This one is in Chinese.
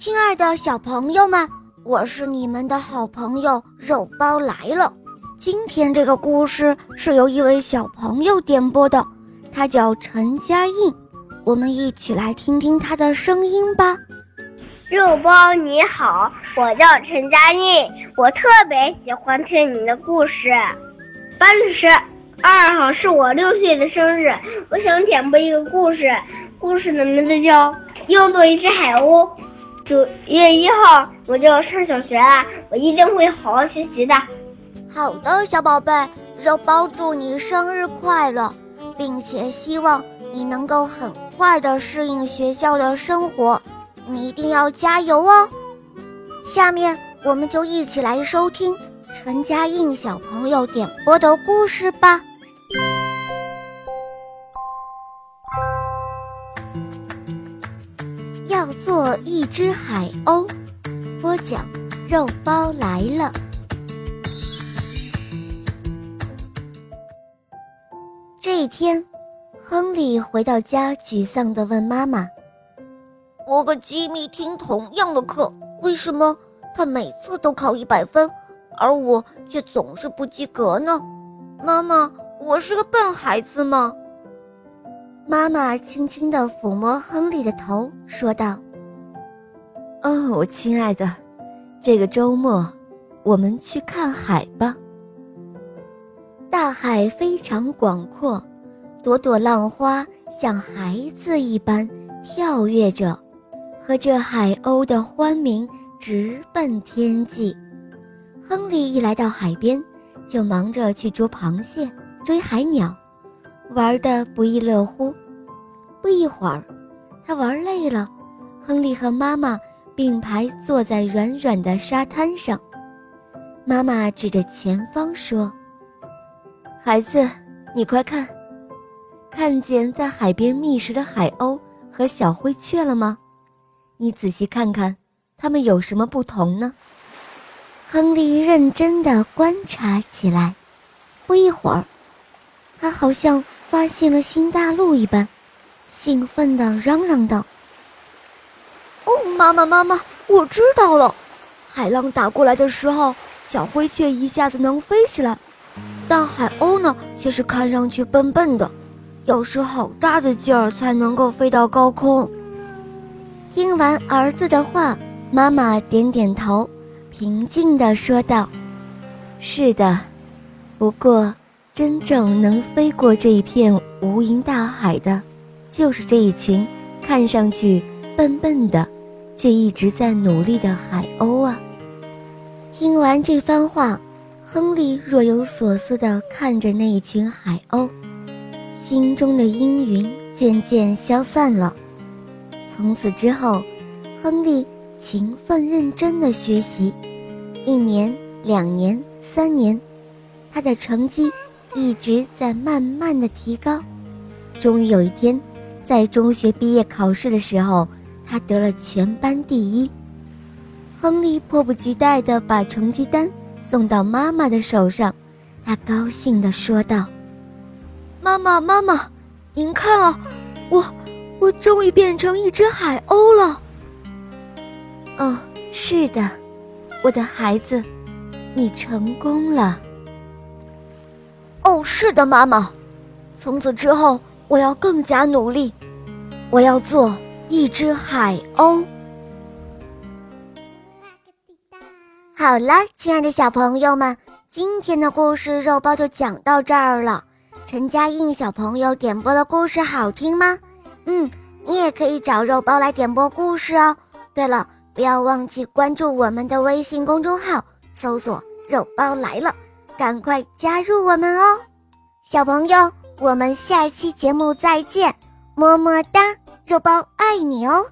亲爱的小朋友们，我是你们的好朋友肉包来了。今天这个故事是由一位小朋友点播的，他叫陈嘉印，我们一起来听听他的声音吧。肉包你好，我叫陈嘉印，我特别喜欢听你的故事。八月十二号是我六岁的生日，我想点播一个故事，故事的名字叫《又做一只海鸥》。九月一号我就要上小学了，我一定会好好学习的。好的，小宝贝，肉包祝你生日快乐，并且希望你能够很快的适应学校的生活，你一定要加油哦。下面我们就一起来收听陈嘉映小朋友点播的故事吧。做一只海鸥，播讲肉包来了。这一天，亨利回到家，沮丧的问妈妈：“我和吉米听同样的课，为什么他每次都考一百分，而我却总是不及格呢？妈妈，我是个笨孩子吗？”妈妈轻轻地抚摸亨利的头，说道：“哦，我亲爱的，这个周末我们去看海吧。大海非常广阔，朵朵浪花像孩子一般跳跃着，和着海鸥的欢鸣直奔天际。亨利一来到海边，就忙着去捉螃蟹、追海鸟。”玩得不亦乐乎。不一会儿，他玩累了，亨利和妈妈并排坐在软软的沙滩上。妈妈指着前方说：“孩子，你快看，看见在海边觅食的海鸥和小灰雀了吗？你仔细看看，它们有什么不同呢？”亨利认真地观察起来。不一会儿，他好像……发现了新大陆一般，兴奋地嚷嚷道：“，妈妈，妈妈，我知道了！海浪打过来的时候，小灰雀一下子能飞起来，但海鸥呢，却是看上去笨笨的，要使好大的劲儿才能够飞到高空。”听完儿子的话，妈妈点点头，平静地说道：“是的，不过……”真正能飞过这一片无垠大海的，就是这一群看上去笨笨的，却一直在努力的海鸥啊！听完这番话，亨利若有所思地看着那一群海鸥，心中的阴云渐渐消散了。从此之后，亨利勤奋认真地学习，一年、两年、三年，他的成绩。一直在慢慢的提高，终于有一天，在中学毕业考试的时候，他得了全班第一。亨利迫不及待地把成绩单送到妈妈的手上，他高兴地说道：“妈妈，妈妈，您看啊，我，我终于变成一只海鸥了。”“哦，是的，我的孩子，你成功了。”哦，是的，妈妈。从此之后，我要更加努力，我要做一只海鸥。好了，亲爱的小朋友们，今天的故事肉包就讲到这儿了。陈嘉映小朋友点播的故事好听吗？嗯，你也可以找肉包来点播故事哦。对了，不要忘记关注我们的微信公众号，搜索“肉包来了”。赶快加入我们哦，小朋友，我们下期节目再见，么么哒，肉包爱你哦。